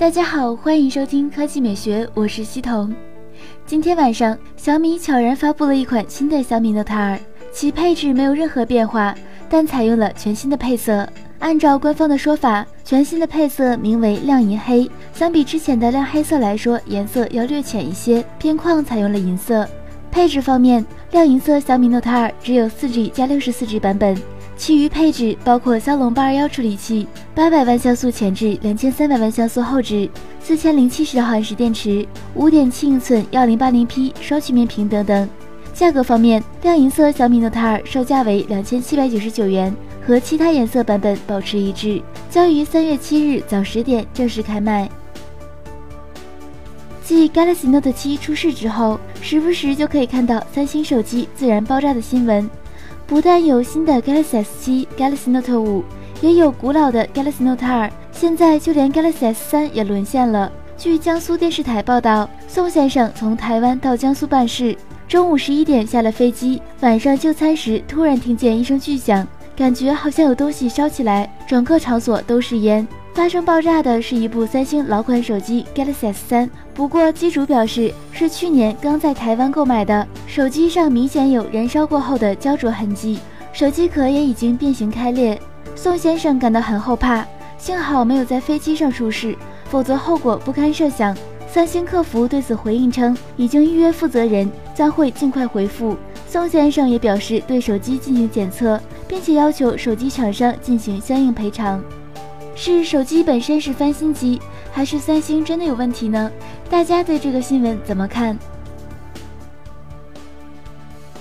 大家好，欢迎收听科技美学，我是西彤。今天晚上，小米悄然发布了一款新的小米 Note 2，其配置没有任何变化，但采用了全新的配色。按照官方的说法，全新的配色名为亮银黑，相比之前的亮黑色来说，颜色要略浅一些，边框采用了银色。配置方面，亮银色小米 Note 2只有 4G 加 64G 版本。其余配置包括骁龙八二幺处理器、八百万像素前置、两千三百万像素后置、四千零七十毫安时电池、五点七英寸幺零八零 P 双曲面屏等等。价格方面，亮银色小米 Note 2售价为两千七百九十九元，和其他颜色版本保持一致，将于三月七日早十点正式开卖。继 Galaxy Note 7出世之后，时不时就可以看到三星手机自燃爆炸的新闻。不但有新的 Galaxy S7、Galaxy Note 5，也有古老的 Galaxy Note 2，现在就连 Galaxy S3 也沦陷了。据江苏电视台报道，宋先生从台湾到江苏办事，中午十一点下了飞机，晚上就餐时突然听见一声巨响，感觉好像有东西烧起来，整个场所都是烟。发生爆炸的是一部三星老款手机 Galaxy S3，不过机主表示是去年刚在台湾购买的，手机上明显有燃烧过后的焦灼痕迹，手机壳也已经变形开裂。宋先生感到很后怕，幸好没有在飞机上出事，否则后果不堪设想。三星客服对此回应称，已经预约负责人，将会尽快回复。宋先生也表示对手机进行检测，并且要求手机厂商进行相应赔偿。是手机本身是翻新机，还是三星真的有问题呢？大家对这个新闻怎么看？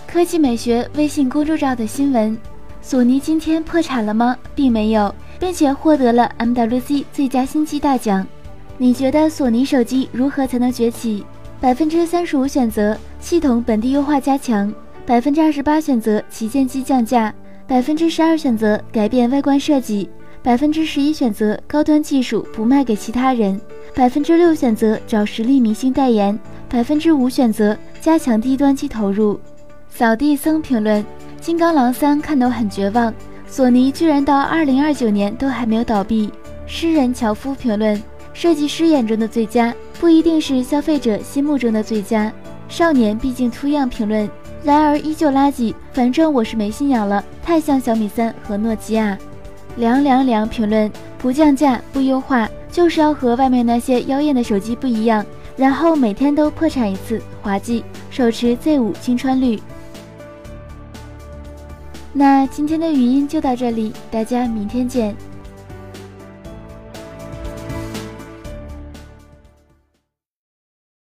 科技美学微信公众号的新闻：索尼今天破产了吗？并没有，并且获得了 MWC 最佳新机大奖。你觉得索尼手机如何才能崛起？百分之三十五选择系统本地优化加强，百分之二十八选择旗舰机降价，百分之十二选择改变外观设计。百分之十一选择高端技术不卖给其他人，百分之六选择找实力明星代言，百分之五选择加强低端机投入。扫地僧评论：金刚狼三看得很绝望，索尼居然到二零二九年都还没有倒闭。诗人樵夫评论：设计师眼中的最佳不一定是消费者心目中的最佳。少年毕竟秃样评论：然而依旧垃圾，反正我是没信仰了，太像小米三和诺基亚。凉凉凉评论不降价不优化，就是要和外面那些妖艳的手机不一样，然后每天都破产一次，滑稽。手持 Z 五青春绿。那今天的语音就到这里，大家明天见。